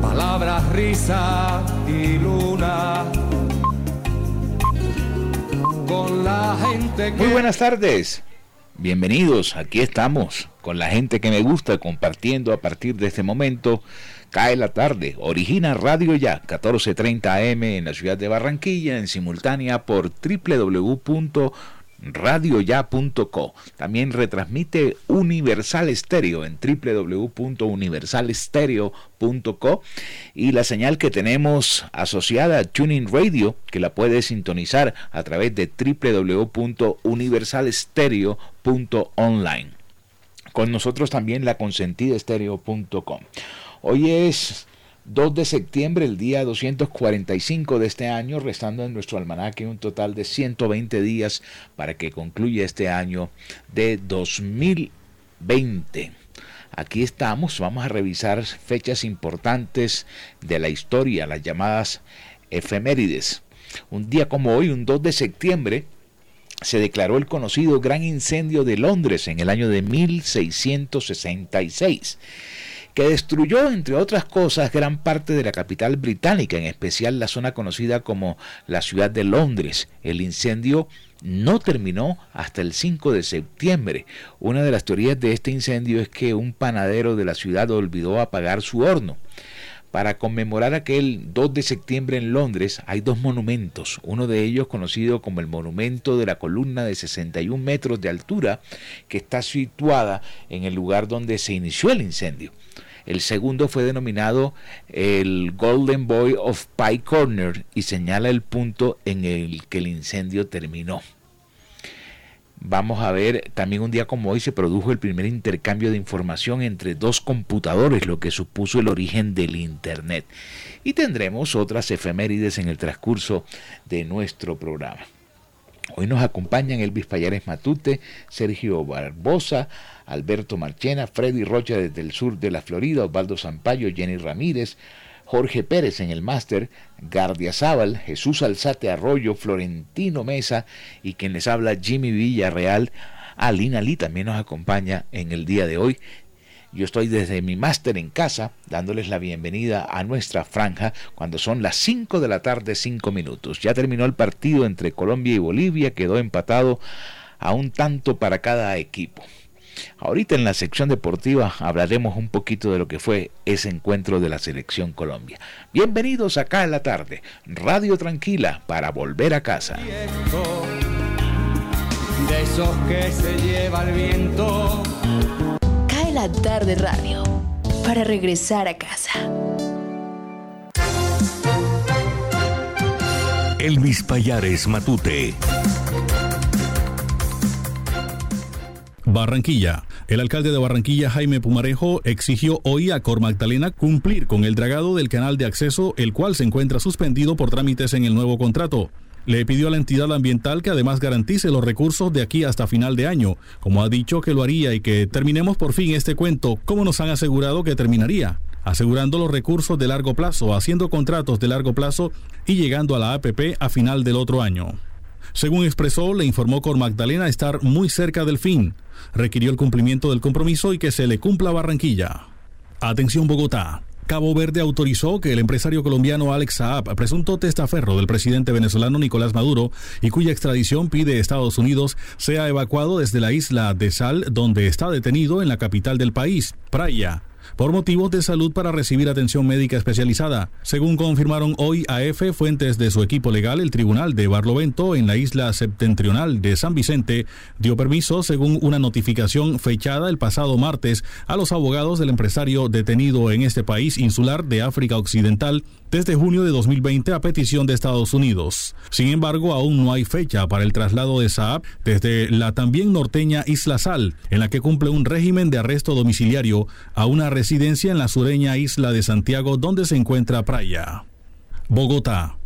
palabras, risa y luna. Muy buenas tardes. Bienvenidos, aquí estamos con la gente que me gusta compartiendo a partir de este momento. Cae la tarde, origina Radio Ya, 1430 AM en la ciudad de Barranquilla, en simultánea por www radioya.co. También retransmite Universal Estéreo en www.universalestereo.co y la señal que tenemos asociada a Tuning Radio que la puedes sintonizar a través de www.universalestereo.online. Con nosotros también la consentidaestereo.com. Hoy es 2 de septiembre, el día 245 de este año, restando en nuestro almanaque un total de 120 días para que concluya este año de 2020. Aquí estamos, vamos a revisar fechas importantes de la historia, las llamadas efemérides. Un día como hoy, un 2 de septiembre, se declaró el conocido Gran Incendio de Londres en el año de 1666 que destruyó, entre otras cosas, gran parte de la capital británica, en especial la zona conocida como la ciudad de Londres. El incendio no terminó hasta el 5 de septiembre. Una de las teorías de este incendio es que un panadero de la ciudad olvidó apagar su horno. Para conmemorar aquel 2 de septiembre en Londres hay dos monumentos, uno de ellos conocido como el Monumento de la Columna de 61 metros de altura, que está situada en el lugar donde se inició el incendio. El segundo fue denominado el Golden Boy of Pie Corner y señala el punto en el que el incendio terminó. Vamos a ver, también un día como hoy se produjo el primer intercambio de información entre dos computadores, lo que supuso el origen del Internet. Y tendremos otras efemérides en el transcurso de nuestro programa. Hoy nos acompañan Elvis Payares Matute, Sergio Barbosa, Alberto Marchena, Freddy Rocha desde el sur de la Florida, Osvaldo Zampayo, Jenny Ramírez, Jorge Pérez en el máster, Gardia Zaval, Jesús Alzate Arroyo, Florentino Mesa y quien les habla Jimmy Villarreal. Alina Lee también nos acompaña en el día de hoy. Yo estoy desde mi máster en casa dándoles la bienvenida a nuestra franja cuando son las 5 de la tarde, 5 minutos. Ya terminó el partido entre Colombia y Bolivia, quedó empatado a un tanto para cada equipo. Ahorita en la sección deportiva hablaremos un poquito de lo que fue ese encuentro de la selección Colombia. Bienvenidos acá en la tarde, Radio Tranquila para volver a casa. De esos que se lleva el viento. Cae la tarde radio para regresar a casa. Elvis Payares Matute. Barranquilla. El alcalde de Barranquilla, Jaime Pumarejo, exigió hoy a Cor Magdalena cumplir con el dragado del canal de acceso, el cual se encuentra suspendido por trámites en el nuevo contrato. le pidió a la entidad ambiental que además garantice los recursos de aquí hasta final de año, como ha dicho que lo haría y que terminemos por fin este cuento, como nos han asegurado que terminaría, asegurando los recursos de largo plazo, haciendo contratos de largo plazo y llegando a la APP a final del otro año. Según expresó, le informó Cor Magdalena estar muy cerca del fin. Requirió el cumplimiento del compromiso y que se le cumpla Barranquilla. Atención Bogotá. Cabo Verde autorizó que el empresario colombiano Alex Saab, presunto testaferro del presidente venezolano Nicolás Maduro y cuya extradición pide Estados Unidos, sea evacuado desde la isla de Sal, donde está detenido en la capital del país, Praia por motivos de salud para recibir atención médica especializada. Según confirmaron hoy a fuentes de su equipo legal, el tribunal de Barlovento en la isla septentrional de San Vicente dio permiso, según una notificación fechada el pasado martes, a los abogados del empresario detenido en este país insular de África Occidental desde junio de 2020 a petición de Estados Unidos. Sin embargo, aún no hay fecha para el traslado de Saab desde la también norteña Isla Sal, en la que cumple un régimen de arresto domiciliario, a una residencia en la sureña isla de Santiago donde se encuentra Praia. Bogotá.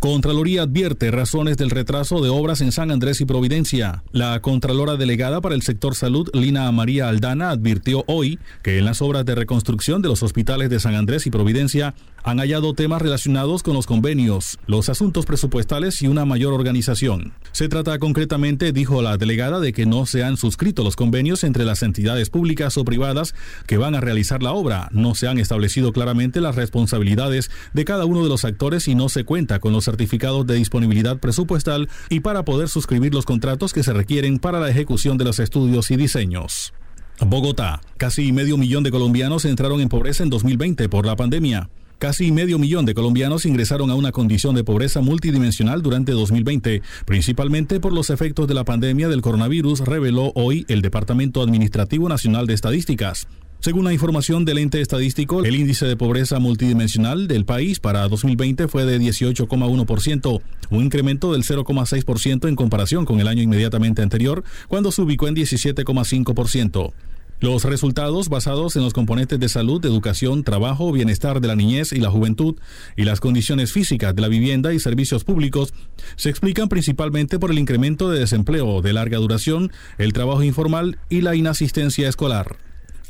Contraloría advierte razones del retraso de obras en San Andrés y Providencia. La Contralora Delegada para el sector salud, Lina María Aldana, advirtió hoy que en las obras de reconstrucción de los hospitales de San Andrés y Providencia han hallado temas relacionados con los convenios, los asuntos presupuestales y una mayor organización. Se trata concretamente, dijo la delegada, de que no se han suscrito los convenios entre las entidades públicas o privadas que van a realizar la obra, no se han establecido claramente las responsabilidades de cada uno de los actores y no se cuenta con los certificados de disponibilidad presupuestal y para poder suscribir los contratos que se requieren para la ejecución de los estudios y diseños. Bogotá. Casi medio millón de colombianos entraron en pobreza en 2020 por la pandemia. Casi medio millón de colombianos ingresaron a una condición de pobreza multidimensional durante 2020, principalmente por los efectos de la pandemia del coronavirus, reveló hoy el Departamento Administrativo Nacional de Estadísticas. Según la información del ente estadístico, el índice de pobreza multidimensional del país para 2020 fue de 18,1%, un incremento del 0,6% en comparación con el año inmediatamente anterior, cuando se ubicó en 17,5%. Los resultados basados en los componentes de salud, educación, trabajo, bienestar de la niñez y la juventud y las condiciones físicas de la vivienda y servicios públicos se explican principalmente por el incremento de desempleo de larga duración, el trabajo informal y la inasistencia escolar.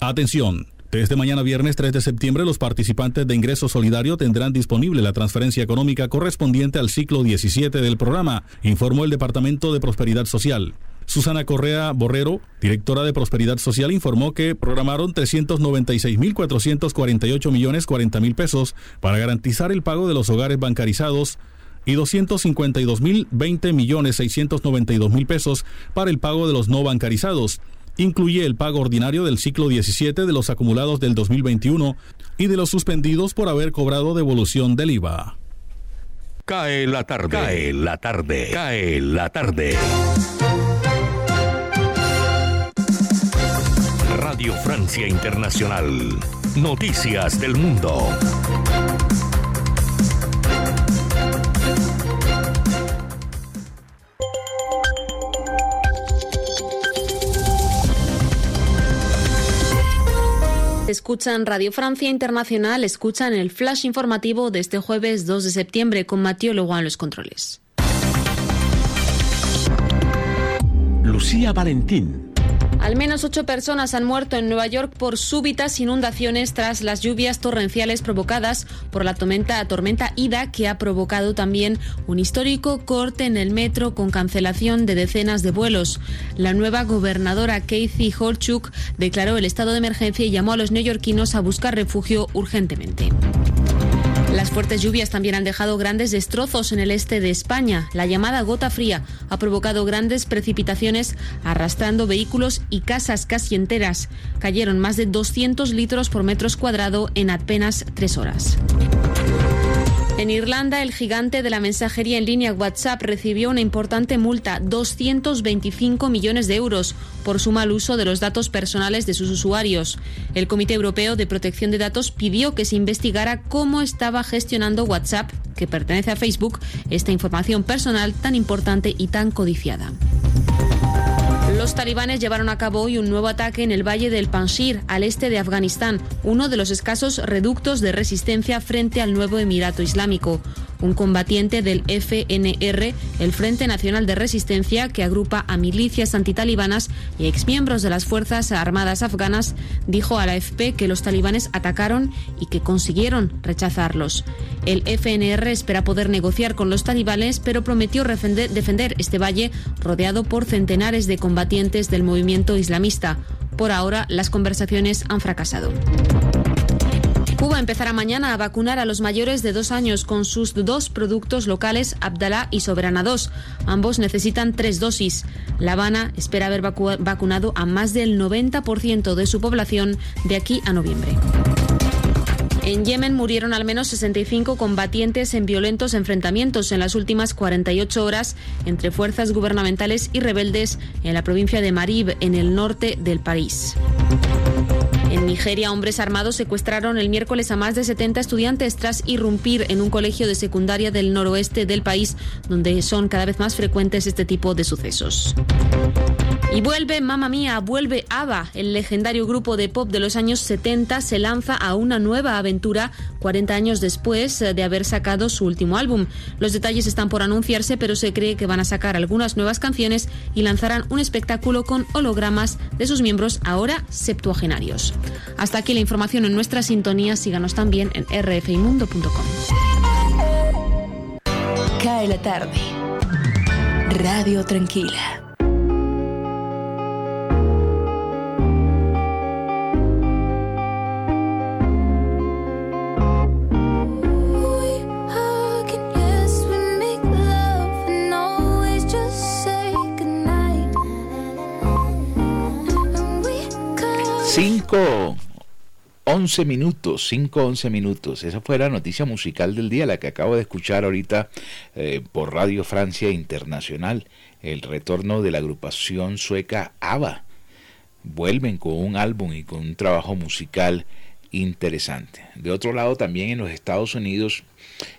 Atención. Desde mañana viernes 3 de septiembre, los participantes de Ingreso Solidario tendrán disponible la transferencia económica correspondiente al ciclo 17 del programa, informó el Departamento de Prosperidad Social. Susana Correa Borrero, directora de Prosperidad Social, informó que programaron 396.448 millones 40 mil pesos para garantizar el pago de los hogares bancarizados y 252.020 millones 692 mil pesos para el pago de los no bancarizados. Incluye el pago ordinario del ciclo 17 de los acumulados del 2021 y de los suspendidos por haber cobrado devolución del IVA. Cae la tarde. Cae la tarde. Cae la tarde. Radio Francia Internacional. Noticias del Mundo. Escuchan Radio Francia Internacional, escuchan el flash informativo de este jueves 2 de septiembre con Mathieu Leguán en los controles. Lucía Valentín. Al menos ocho personas han muerto en Nueva York por súbitas inundaciones tras las lluvias torrenciales provocadas por la tormenta, tormenta Ida, que ha provocado también un histórico corte en el metro con cancelación de decenas de vuelos. La nueva gobernadora Kathy Holchuk declaró el estado de emergencia y llamó a los neoyorquinos a buscar refugio urgentemente. Las fuertes lluvias también han dejado grandes destrozos en el este de España. La llamada gota fría ha provocado grandes precipitaciones arrastrando vehículos y casas casi enteras. Cayeron más de 200 litros por metros cuadrado en apenas tres horas. En Irlanda, el gigante de la mensajería en línea WhatsApp recibió una importante multa, 225 millones de euros, por su mal uso de los datos personales de sus usuarios. El Comité Europeo de Protección de Datos pidió que se investigara cómo estaba gestionando WhatsApp, que pertenece a Facebook, esta información personal tan importante y tan codiciada. Los talibanes llevaron a cabo hoy un nuevo ataque en el valle del Panjshir, al este de Afganistán, uno de los escasos reductos de resistencia frente al nuevo Emirato Islámico. Un combatiente del FNR, el Frente Nacional de Resistencia, que agrupa a milicias antitalibanas y exmiembros de las Fuerzas Armadas afganas, dijo a la AFP que los talibanes atacaron y que consiguieron rechazarlos. El FNR espera poder negociar con los talibanes, pero prometió defender este valle rodeado por centenares de combatientes del movimiento islamista. Por ahora, las conversaciones han fracasado. Cuba empezará mañana a vacunar a los mayores de dos años con sus dos productos locales, Abdalá y Soberana 2. Ambos necesitan tres dosis. La Habana espera haber vacunado a más del 90% de su población de aquí a noviembre. En Yemen murieron al menos 65 combatientes en violentos enfrentamientos en las últimas 48 horas entre fuerzas gubernamentales y rebeldes en la provincia de Marib, en el norte del país. En Nigeria, hombres armados secuestraron el miércoles a más de 70 estudiantes tras irrumpir en un colegio de secundaria del noroeste del país, donde son cada vez más frecuentes este tipo de sucesos. Y vuelve, mamá mía, vuelve ABBA, el legendario grupo de pop de los años 70, se lanza a una nueva aventura 40 años después de haber sacado su último álbum. Los detalles están por anunciarse, pero se cree que van a sacar algunas nuevas canciones y lanzarán un espectáculo con hologramas de sus miembros ahora septuagenarios. Hasta aquí la información en nuestra sintonía. Síganos también en rfimundo.com. Cae la tarde. Radio Tranquila. Cinco, once minutos, cinco, once minutos. Esa fue la noticia musical del día, la que acabo de escuchar ahorita eh, por Radio Francia Internacional. El retorno de la agrupación sueca ABBA. Vuelven con un álbum y con un trabajo musical interesante. De otro lado, también en los Estados Unidos,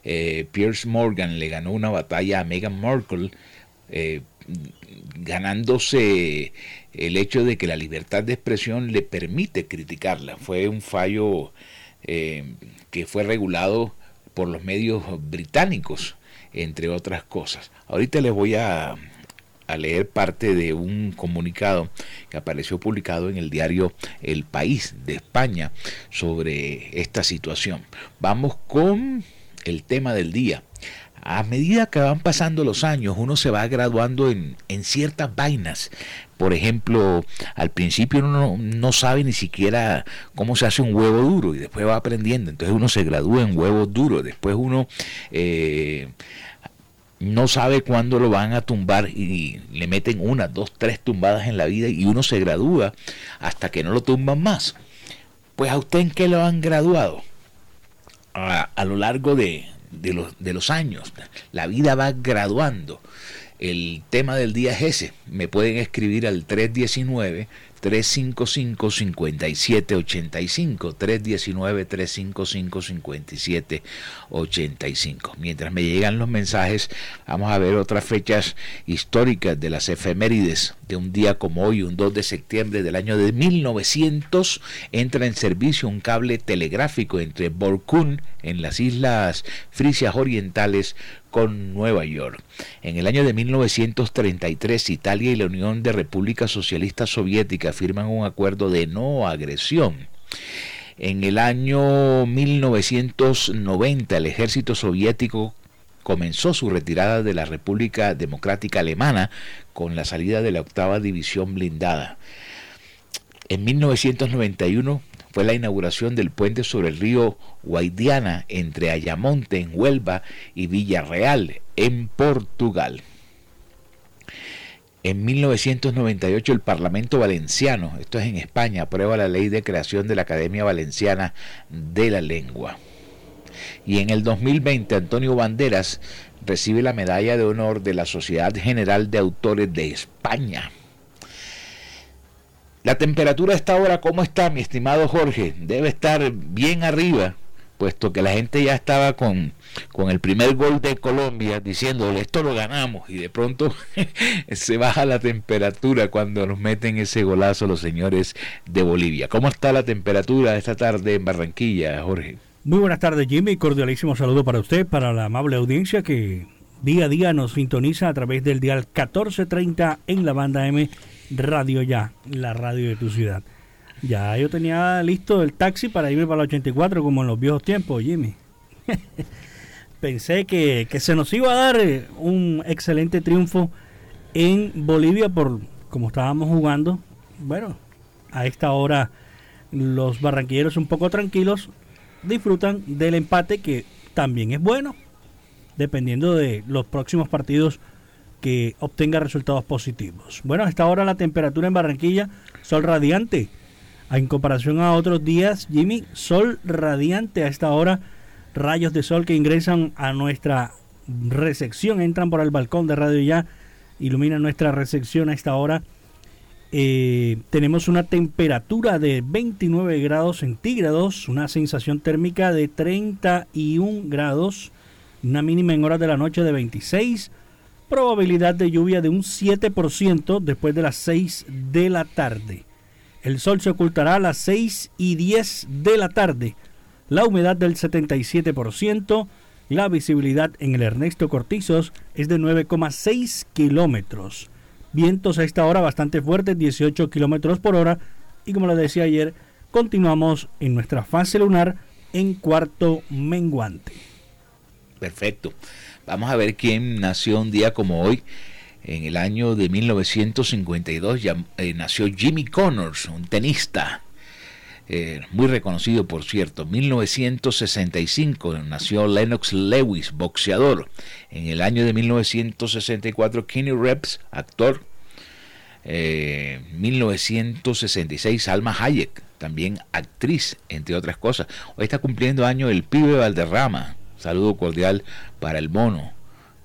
eh, Pierce Morgan le ganó una batalla a Meghan Markle. Eh, ganándose el hecho de que la libertad de expresión le permite criticarla. Fue un fallo eh, que fue regulado por los medios británicos, entre otras cosas. Ahorita les voy a, a leer parte de un comunicado que apareció publicado en el diario El País de España sobre esta situación. Vamos con el tema del día a medida que van pasando los años, uno se va graduando en, ciertas vainas. Por ejemplo, al principio uno no, sabe ni siquiera cómo se hace un huevo duro y después va aprendiendo. Entonces uno se gradúa en huevos duros. Después uno eh, no sabe cuándo lo van a tumbar y le meten una, dos, tres tumbadas en la vida y uno se gradúa hasta que no lo tumban más. Pues a usted en qué lo han graduado? a lo largo de, de los, de los años. La vida va graduando. El tema del día es ese. Me pueden escribir al 319 355-5785, 319-355-5785. Mientras me llegan los mensajes, vamos a ver otras fechas históricas de las efemérides de un día como hoy, un 2 de septiembre del año de 1900, entra en servicio un cable telegráfico entre Borkun en las islas Frisias Orientales con Nueva York. En el año de 1933, Italia y la Unión de Repúblicas Socialistas Soviéticas firman un acuerdo de no agresión. En el año 1990, el ejército soviético comenzó su retirada de la República Democrática Alemana con la salida de la octava división blindada. En 1991 fue la inauguración del puente sobre el río Guadiana entre Ayamonte en Huelva y Villarreal en Portugal. En 1998 el Parlamento Valenciano, esto es en España, aprueba la ley de creación de la Academia Valenciana de la Lengua. Y en el 2020 Antonio Banderas recibe la medalla de honor de la Sociedad General de Autores de España. La temperatura a esta hora, ¿cómo está, mi estimado Jorge? Debe estar bien arriba, puesto que la gente ya estaba con, con el primer gol de Colombia diciéndole esto lo ganamos y de pronto se baja la temperatura cuando nos meten ese golazo los señores de Bolivia. ¿Cómo está la temperatura esta tarde en Barranquilla, Jorge? Muy buenas tardes, Jimmy. Cordialísimo saludo para usted, para la amable audiencia que día a día nos sintoniza a través del dial 1430 en la banda M Radio Ya, la radio de tu ciudad. Ya yo tenía listo el taxi para irme para el 84 como en los viejos tiempos, Jimmy. Pensé que, que, se nos iba a dar eh, un excelente triunfo en Bolivia por como estábamos jugando. Bueno, a esta hora los barranquilleros un poco tranquilos disfrutan del empate que también es bueno, dependiendo de los próximos partidos que obtenga resultados positivos. Bueno, a esta hora la temperatura en Barranquilla, sol radiante. En comparación a otros días, Jimmy, sol radiante a esta hora, rayos de sol que ingresan a nuestra recepción, entran por el balcón de Radio Ya, iluminan nuestra recepción a esta hora. Eh, tenemos una temperatura de 29 grados centígrados, una sensación térmica de 31 grados, una mínima en horas de la noche de 26 probabilidad de lluvia de un 7% después de las 6 de la tarde. El sol se ocultará a las 6 y 10 de la tarde. La humedad del 77%. La visibilidad en el Ernesto Cortizos es de 9,6 kilómetros. Vientos a esta hora bastante fuertes, 18 kilómetros por hora. Y como les decía ayer, continuamos en nuestra fase lunar en cuarto menguante. Perfecto. Vamos a ver quién nació un día como hoy. En el año de 1952 ya, eh, nació Jimmy Connors, un tenista. Eh, muy reconocido por cierto. 1965 nació Lennox Lewis, boxeador. En el año de 1964 Kenny Reps, actor. 1966 eh, Alma Hayek, también actriz, entre otras cosas. Hoy está cumpliendo año el pibe Valderrama, Saludo cordial para el mono,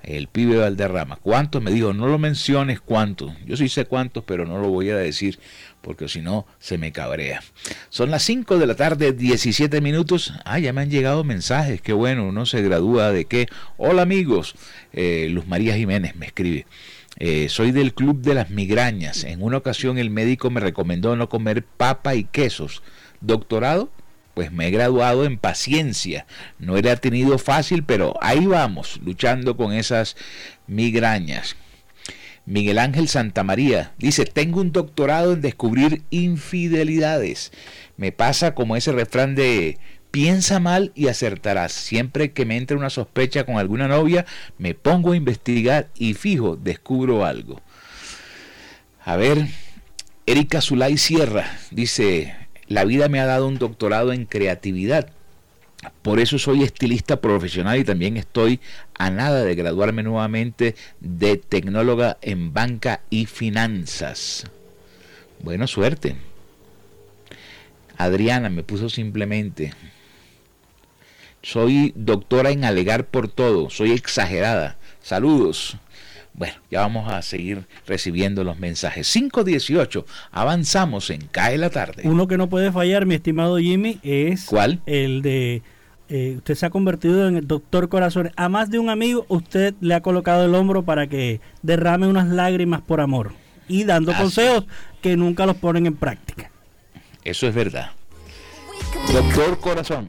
el pibe Valderrama. ¿Cuántos? Me dijo, no lo menciones cuántos. Yo sí sé cuántos, pero no lo voy a decir porque si no se me cabrea. Son las 5 de la tarde, 17 minutos. Ah, ya me han llegado mensajes. Qué bueno, uno se gradúa de qué. Hola amigos. Eh, Luz María Jiménez me escribe. Eh, soy del club de las migrañas. En una ocasión el médico me recomendó no comer papa y quesos. Doctorado, pues me he graduado en paciencia. No era tenido fácil, pero ahí vamos, luchando con esas migrañas. Miguel Ángel Santamaría dice, tengo un doctorado en descubrir infidelidades. Me pasa como ese refrán de piensa mal y acertarás. Siempre que me entre una sospecha con alguna novia, me pongo a investigar y fijo, descubro algo. A ver, Erika Zulay Sierra dice, la vida me ha dado un doctorado en creatividad. Por eso soy estilista profesional y también estoy a nada de graduarme nuevamente de tecnóloga en banca y finanzas. Buena suerte. Adriana me puso simplemente. Soy doctora en alegar por todo, soy exagerada. Saludos. Bueno, ya vamos a seguir recibiendo los mensajes. 518, avanzamos en Cae la tarde. Uno que no puede fallar, mi estimado Jimmy, es ¿Cuál? el de eh, usted se ha convertido en el doctor corazón. A más de un amigo, usted le ha colocado el hombro para que derrame unas lágrimas por amor y dando consejos que nunca los ponen en práctica. Eso es verdad. Doctor corazón.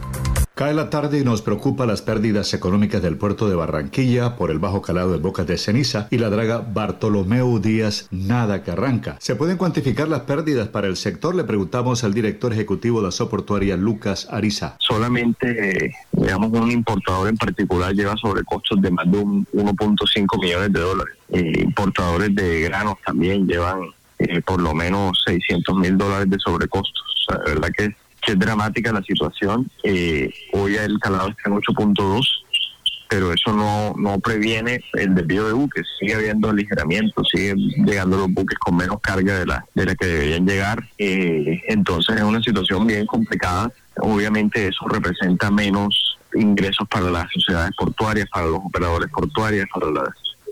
Cae la tarde y nos preocupa las pérdidas económicas del puerto de Barranquilla por el bajo calado de Bocas de Ceniza y la draga Bartolomeu Díaz Nada que arranca. ¿Se pueden cuantificar las pérdidas para el sector? Le preguntamos al director ejecutivo de la soportuaria Lucas Ariza. Solamente, digamos, un importador en particular lleva sobrecostos de más de 1.5 millones de dólares. Eh, importadores de granos también llevan eh, por lo menos 600 mil dólares de sobrecostos. O sea, de verdad que que es dramática la situación. Eh, hoy el calado está en 8.2, pero eso no, no previene el desvío de buques. Sigue habiendo aligeramiento, siguen llegando los buques con menos carga de la, de la que deberían llegar. Eh, entonces es una situación bien complicada. Obviamente eso representa menos ingresos para las sociedades portuarias, para los operadores portuarios, para las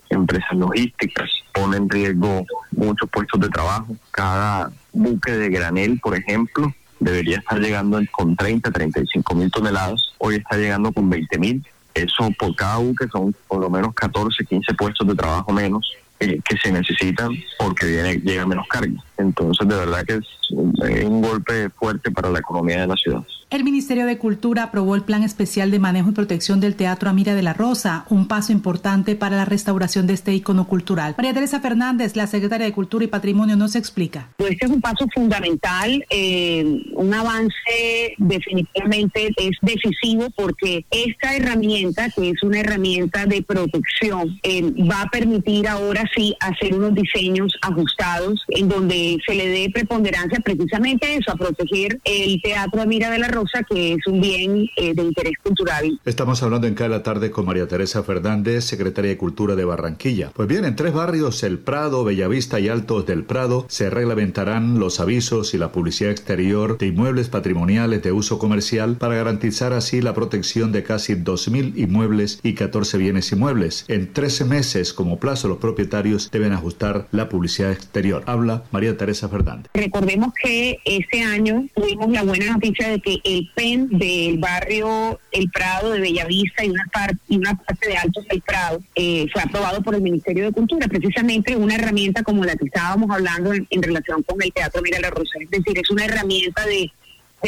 empresas logísticas, pone en riesgo muchos puestos de trabajo. Cada buque de granel, por ejemplo, debería estar llegando con 30, 35 mil toneladas, hoy está llegando con 20 mil. Eso por cada buque son por lo menos 14, 15 puestos de trabajo menos eh, que se necesitan porque viene, llega menos carga. Entonces, de verdad que es un golpe fuerte para la economía de la ciudad. El Ministerio de Cultura aprobó el Plan Especial de Manejo y Protección del Teatro Amira de la Rosa, un paso importante para la restauración de este icono cultural. María Teresa Fernández, la secretaria de Cultura y Patrimonio, nos explica. Este es un paso fundamental, eh, un avance definitivamente es decisivo porque esta herramienta, que es una herramienta de protección, eh, va a permitir ahora sí hacer unos diseños ajustados en donde se le dé preponderancia precisamente eso, a proteger el Teatro Amira de la Rosa que es un bien eh, de interés cultural. Estamos hablando en cada tarde con María Teresa Fernández, secretaria de Cultura de Barranquilla. Pues bien, en tres barrios, El Prado, Bellavista y Altos del Prado, se reglamentarán los avisos y la publicidad exterior de inmuebles patrimoniales de uso comercial para garantizar así la protección de casi 2.000 inmuebles y 14 bienes inmuebles. En 13 meses como plazo los propietarios deben ajustar la publicidad exterior. Habla María Teresa Fernández. Recordemos que este año tuvimos la buena noticia de que el PEN del barrio El Prado de Bellavista y una parte, y una parte de Altos del Prado eh, fue aprobado por el Ministerio de Cultura, precisamente una herramienta como la que estábamos hablando en, relación con el Teatro Mira la Rosa. Es decir, es una herramienta de,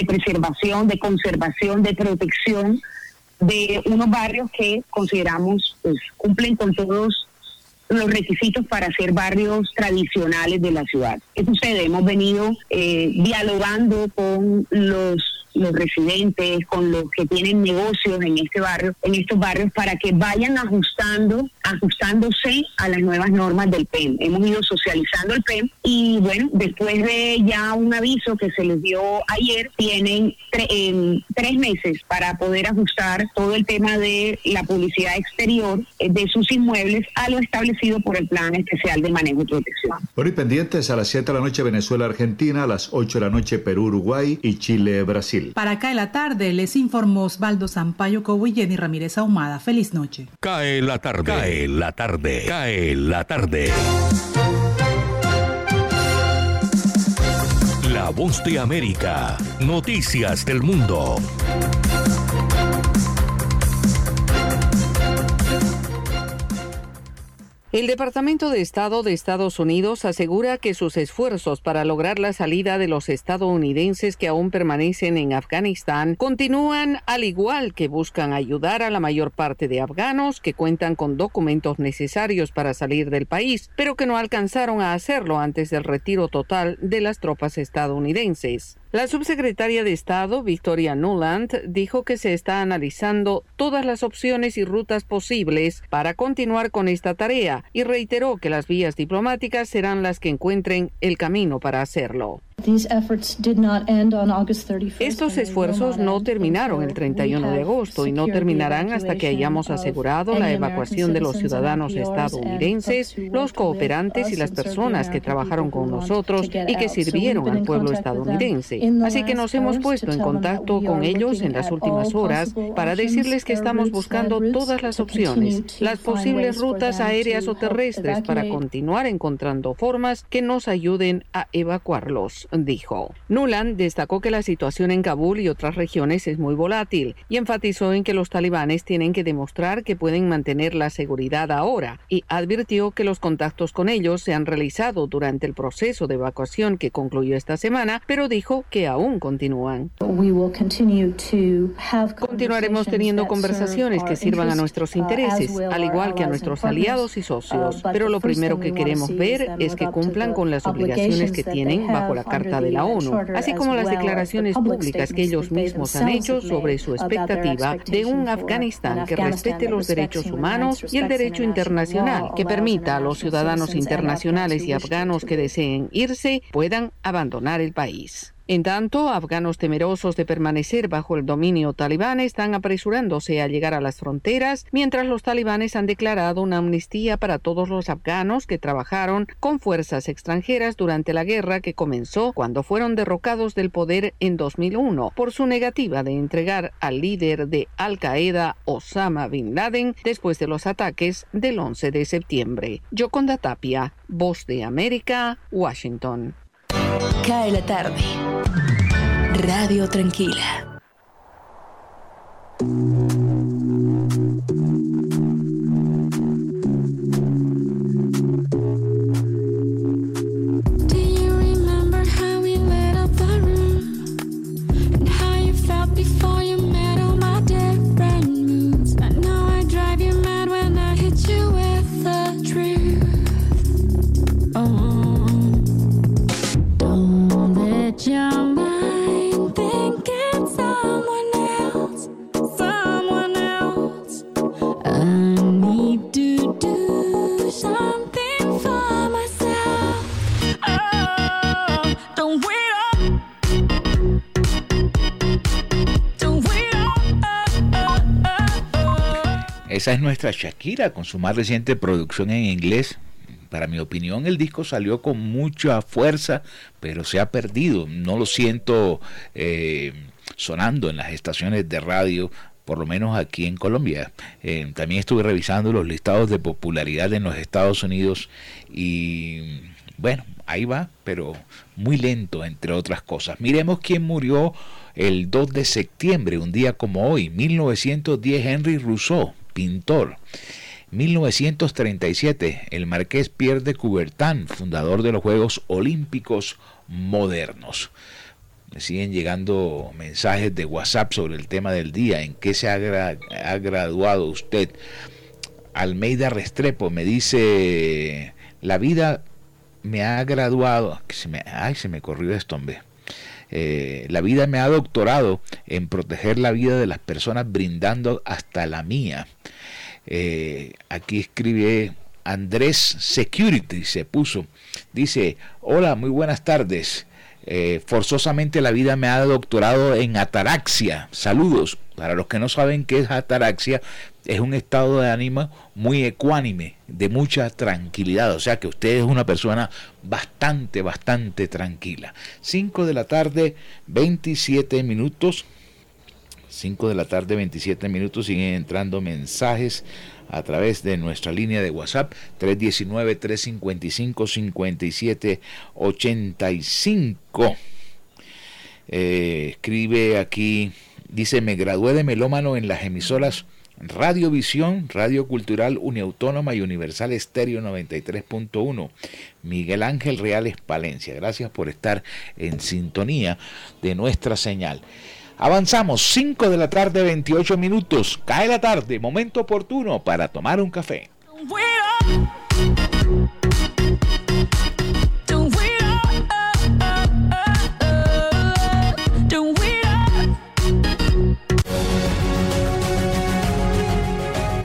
preservación, de conservación, de protección de unos barrios que consideramos pues, cumplen con todos los requisitos para ser barrios tradicionales de la ciudad. ¿Qué sucede? Hemos venido eh, dialogando con los los residentes, con los que tienen negocios en este barrio, en estos barrios, para que vayan ajustando, ajustándose a las nuevas normas del PEM. Hemos ido socializando el PEM y bueno, después de ya un aviso que se les dio ayer, tienen tres meses para poder ajustar todo el tema de la publicidad exterior eh, de sus inmuebles a lo establecido por el Plan Especial de Manejo y Protección. Bueno, y pendientes a las 7 de la noche Venezuela, Argentina, a las 8 de la noche Perú, Uruguay y Chile, Brasil. Para acá en la tarde les informó Osvaldo Sampaio Cobo y Jenny Ramírez Ahumada. Feliz noche. Cae la tarde. Cae la tarde. Cae la tarde. La voz de América. Noticias del mundo. El Departamento de Estado de Estados Unidos asegura que sus esfuerzos para lograr la salida de los estadounidenses que aún permanecen en Afganistán continúan al igual que buscan ayudar a la mayor parte de afganos que cuentan con documentos necesarios para salir del país, pero que no alcanzaron a hacerlo antes del retiro total de las tropas estadounidenses. La subsecretaria de Estado, Victoria Nuland, dijo que se está analizando todas las opciones y rutas posibles para continuar con esta tarea y reiteró que las vías diplomáticas serán las que encuentren el camino para hacerlo. Estos esfuerzos no terminaron el 31 de agosto y no terminarán hasta que hayamos asegurado la evacuación de los ciudadanos estadounidenses, los cooperantes y las personas que trabajaron con nosotros y que sirvieron al pueblo estadounidense. Así que nos hemos puesto en contacto con ellos en las últimas horas para decirles que estamos buscando todas las opciones, las posibles rutas aéreas o terrestres para continuar encontrando formas que nos ayuden a evacuarlos dijo. Nuland destacó que la situación en Kabul y otras regiones es muy volátil y enfatizó en que los talibanes tienen que demostrar que pueden mantener la seguridad ahora y advirtió que los contactos con ellos se han realizado durante el proceso de evacuación que concluyó esta semana, pero dijo que aún continúan. Continuaremos teniendo conversaciones que sirvan a nuestros intereses, al igual que a nuestros aliados y socios, pero lo primero que queremos ver es que cumplan con las obligaciones que tienen bajo la Carta de la ONU, así como las declaraciones públicas que ellos mismos han hecho sobre su expectativa de un Afganistán que respete los derechos humanos y el derecho internacional, que permita a los ciudadanos internacionales y afganos que deseen irse puedan abandonar el país. En tanto, afganos temerosos de permanecer bajo el dominio talibán están apresurándose a llegar a las fronteras, mientras los talibanes han declarado una amnistía para todos los afganos que trabajaron con fuerzas extranjeras durante la guerra que comenzó cuando fueron derrocados del poder en 2001 por su negativa de entregar al líder de Al Qaeda, Osama Bin Laden, después de los ataques del 11 de septiembre. Yoconda Tapia, Voz de América, Washington. Cae la tarde. Radio Tranquila. Esa es nuestra Shakira con su más reciente producción en inglés. Para mi opinión, el disco salió con mucha fuerza, pero se ha perdido. No lo siento eh, sonando en las estaciones de radio por lo menos aquí en Colombia. Eh, también estuve revisando los listados de popularidad en los Estados Unidos y bueno, ahí va, pero muy lento, entre otras cosas. Miremos quién murió el 2 de septiembre, un día como hoy, 1910, Henry Rousseau pintor. 1937, el marqués Pierre de Coubertin, fundador de los Juegos Olímpicos Modernos. Me siguen llegando mensajes de WhatsApp sobre el tema del día, en qué se ha, graduado usted. Almeida Restrepo me dice, la vida me ha graduado, ay, se me corrió esto, hombre. Eh, la vida me ha doctorado en proteger la vida de las personas brindando hasta la mía. Eh, aquí escribe Andrés Security, se puso. Dice, hola, muy buenas tardes. Eh, forzosamente la vida me ha doctorado en ataraxia. Saludos. Para los que no saben qué es ataraxia, es un estado de ánimo muy ecuánime, de mucha tranquilidad. O sea que usted es una persona bastante, bastante tranquila. 5 de la tarde, 27 minutos. 5 de la tarde, 27 minutos. Siguen entrando mensajes a través de nuestra línea de WhatsApp 319-355-5785. Eh, escribe aquí, dice, me gradué de melómano en las emisoras Radiovisión, Radio Cultural Uniautónoma y Universal Estéreo 93.1. Miguel Ángel Reales Palencia, gracias por estar en sintonía de nuestra señal. Avanzamos, 5 de la tarde, 28 minutos. Cae la tarde, momento oportuno para tomar un café.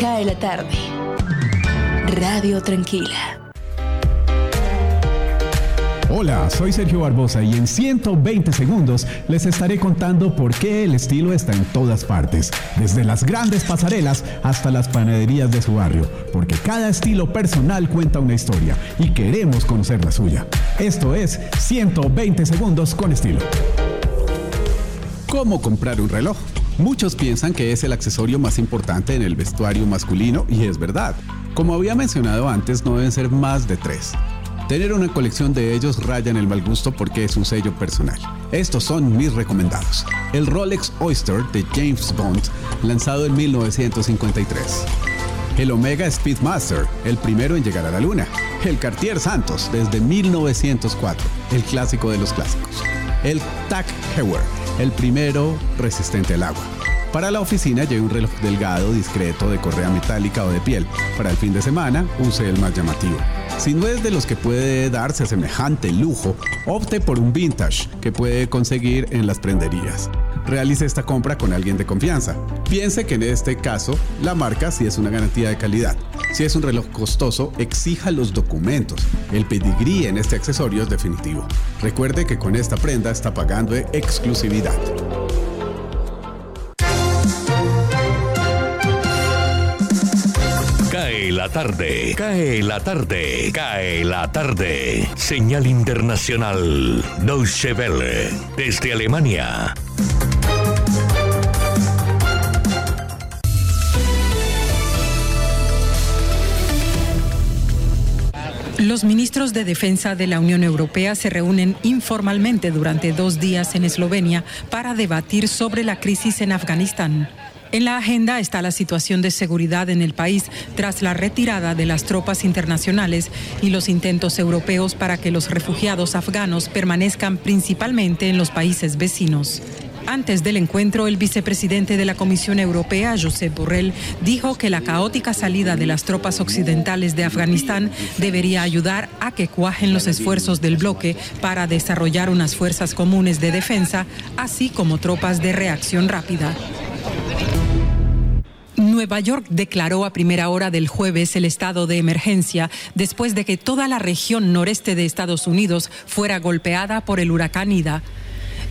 Cae la tarde. Radio Tranquila. Hola, soy Sergio Barbosa y en 120 segundos les estaré contando por qué el estilo está en todas partes, desde las grandes pasarelas hasta las panaderías de su barrio, porque cada estilo personal cuenta una historia y queremos conocer la suya. Esto es 120 segundos con estilo. ¿Cómo comprar un reloj? Muchos piensan que es el accesorio más importante en el vestuario masculino y es verdad. Como había mencionado antes, no deben ser más de tres. Tener una colección de ellos raya en el mal gusto porque es un sello personal. Estos son mis recomendados. El Rolex Oyster de James Bond, lanzado en 1953. El Omega Speedmaster, el primero en llegar a la luna. El Cartier Santos, desde 1904, el clásico de los clásicos. El Tag Heuer, el primero resistente al agua. Para la oficina lleve un reloj delgado, discreto, de correa metálica o de piel. Para el fin de semana, use el más llamativo. Si no es de los que puede darse semejante lujo, opte por un vintage que puede conseguir en las prenderías. Realice esta compra con alguien de confianza. Piense que en este caso la marca sí es una garantía de calidad. Si es un reloj costoso, exija los documentos. El pedigrí en este accesorio es definitivo. Recuerde que con esta prenda está pagando exclusividad. La tarde, cae la tarde, cae la tarde. Señal internacional, Deutsche Welle, desde Alemania. Los ministros de Defensa de la Unión Europea se reúnen informalmente durante dos días en Eslovenia para debatir sobre la crisis en Afganistán. En la agenda está la situación de seguridad en el país tras la retirada de las tropas internacionales y los intentos europeos para que los refugiados afganos permanezcan principalmente en los países vecinos. Antes del encuentro, el vicepresidente de la Comisión Europea, Josep Borrell, dijo que la caótica salida de las tropas occidentales de Afganistán debería ayudar a que cuajen los esfuerzos del bloque para desarrollar unas fuerzas comunes de defensa, así como tropas de reacción rápida. Nueva York declaró a primera hora del jueves el estado de emergencia después de que toda la región noreste de Estados Unidos fuera golpeada por el huracán Ida.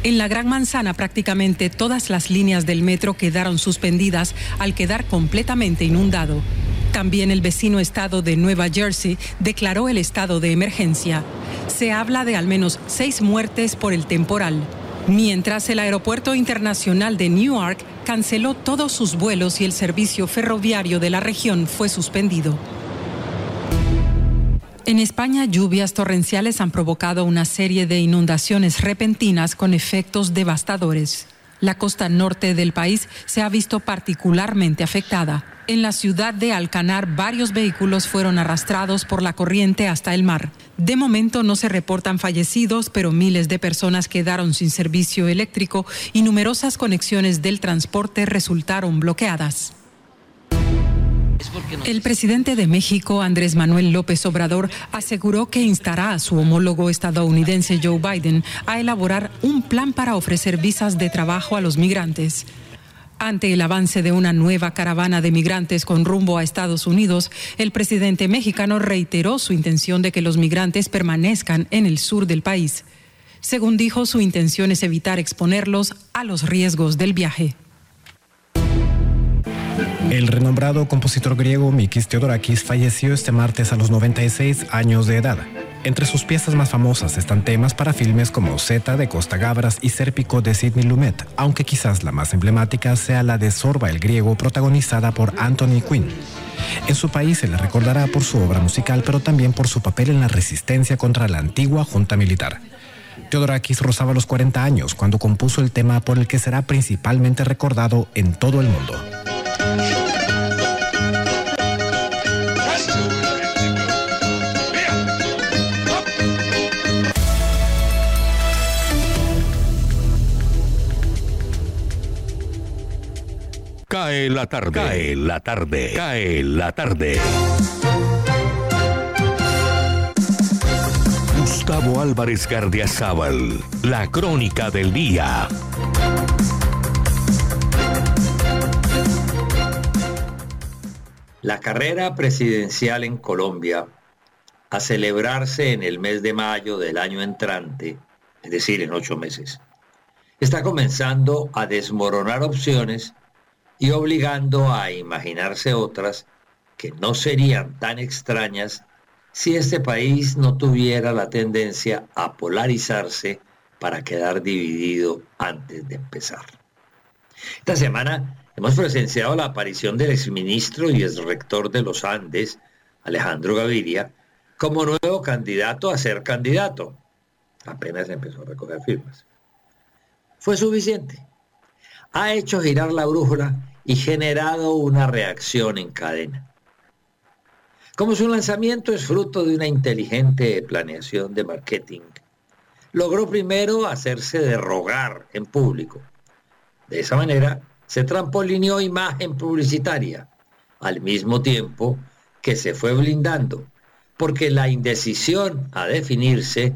En la Gran Manzana prácticamente todas las líneas del metro quedaron suspendidas al quedar completamente inundado. También el vecino estado de Nueva Jersey declaró el estado de emergencia. Se habla de al menos seis muertes por el temporal. Mientras el Aeropuerto Internacional de Newark canceló todos sus vuelos y el servicio ferroviario de la región fue suspendido. En España, lluvias torrenciales han provocado una serie de inundaciones repentinas con efectos devastadores. La costa norte del país se ha visto particularmente afectada. En la ciudad de Alcanar, varios vehículos fueron arrastrados por la corriente hasta el mar. De momento no se reportan fallecidos, pero miles de personas quedaron sin servicio eléctrico y numerosas conexiones del transporte resultaron bloqueadas. El presidente de México, Andrés Manuel López Obrador, aseguró que instará a su homólogo estadounidense Joe Biden a elaborar un plan para ofrecer visas de trabajo a los migrantes. Ante el avance de una nueva caravana de migrantes con rumbo a Estados Unidos, el presidente mexicano reiteró su intención de que los migrantes permanezcan en el sur del país. Según dijo, su intención es evitar exponerlos a los riesgos del viaje. El renombrado compositor griego Mikis Theodorakis falleció este martes a los 96 años de edad. Entre sus piezas más famosas están temas para filmes como Zeta de Costa Gabras y Sérpico de Sidney Lumet, aunque quizás la más emblemática sea la de Sorba el griego protagonizada por Anthony Quinn. En su país se le recordará por su obra musical, pero también por su papel en la resistencia contra la antigua junta militar. Theodorakis rozaba los 40 años cuando compuso el tema por el que será principalmente recordado en todo el mundo. Cae la tarde. Cae la tarde. Cae la tarde. Gustavo Álvarez Gardiazabal. La crónica del día. La carrera presidencial en Colombia, a celebrarse en el mes de mayo del año entrante, es decir, en ocho meses, está comenzando a desmoronar opciones y obligando a imaginarse otras que no serían tan extrañas si este país no tuviera la tendencia a polarizarse para quedar dividido antes de empezar. Esta semana hemos presenciado la aparición del exministro y exrector de los Andes, Alejandro Gaviria, como nuevo candidato a ser candidato. Apenas empezó a recoger firmas. Fue suficiente. Ha hecho girar la brújula y generado una reacción en cadena. Como su lanzamiento es fruto de una inteligente planeación de marketing, logró primero hacerse de rogar en público. De esa manera, se trampolineó imagen publicitaria, al mismo tiempo que se fue blindando, porque la indecisión a definirse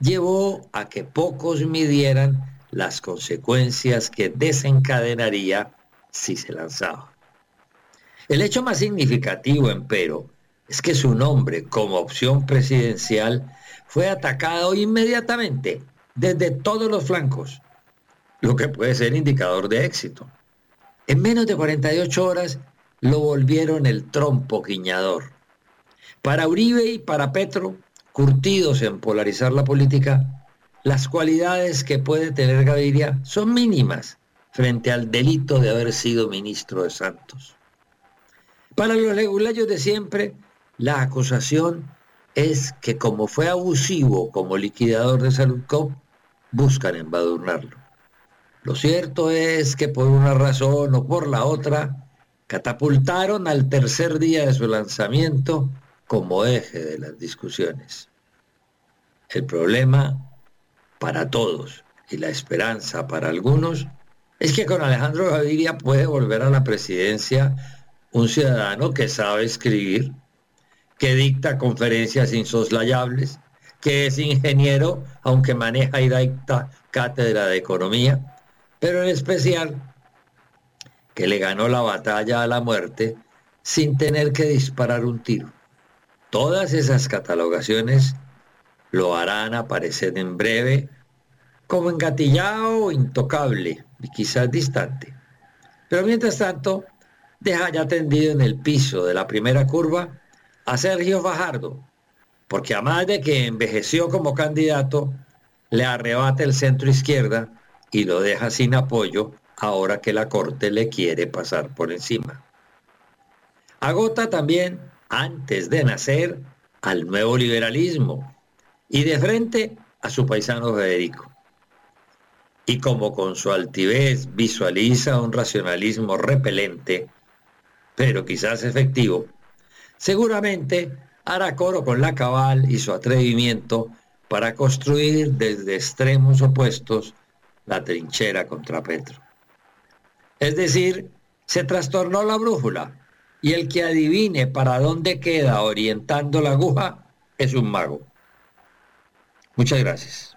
llevó a que pocos midieran las consecuencias que desencadenaría si se lanzaba. El hecho más significativo, empero, es que su nombre como opción presidencial fue atacado inmediatamente desde todos los flancos, lo que puede ser indicador de éxito. En menos de 48 horas lo volvieron el trompo guiñador. Para Uribe y para Petro, curtidos en polarizar la política, las cualidades que puede tener Gaviria son mínimas frente al delito de haber sido ministro de Santos. Para los regularios de siempre, la acusación es que como fue abusivo como liquidador de Salud Cop, buscan embadurnarlo. Lo cierto es que por una razón o por la otra, catapultaron al tercer día de su lanzamiento como eje de las discusiones. El problema para todos y la esperanza para algunos es que con Alejandro Gaviria puede volver a la presidencia un ciudadano que sabe escribir, que dicta conferencias insoslayables, que es ingeniero, aunque maneja y dicta cátedra de economía, pero en especial que le ganó la batalla a la muerte sin tener que disparar un tiro. Todas esas catalogaciones lo harán aparecer en breve como engatillado o intocable y quizás distante. Pero mientras tanto, deja ya tendido en el piso de la primera curva a Sergio Fajardo, porque además de que envejeció como candidato, le arrebata el centro izquierda y lo deja sin apoyo ahora que la Corte le quiere pasar por encima. Agota también, antes de nacer, al nuevo liberalismo y de frente a su paisano Federico. Y como con su altivez visualiza un racionalismo repelente, pero quizás efectivo, seguramente hará coro con la cabal y su atrevimiento para construir desde extremos opuestos la trinchera contra Petro. Es decir, se trastornó la brújula y el que adivine para dónde queda orientando la aguja es un mago. Muchas gracias.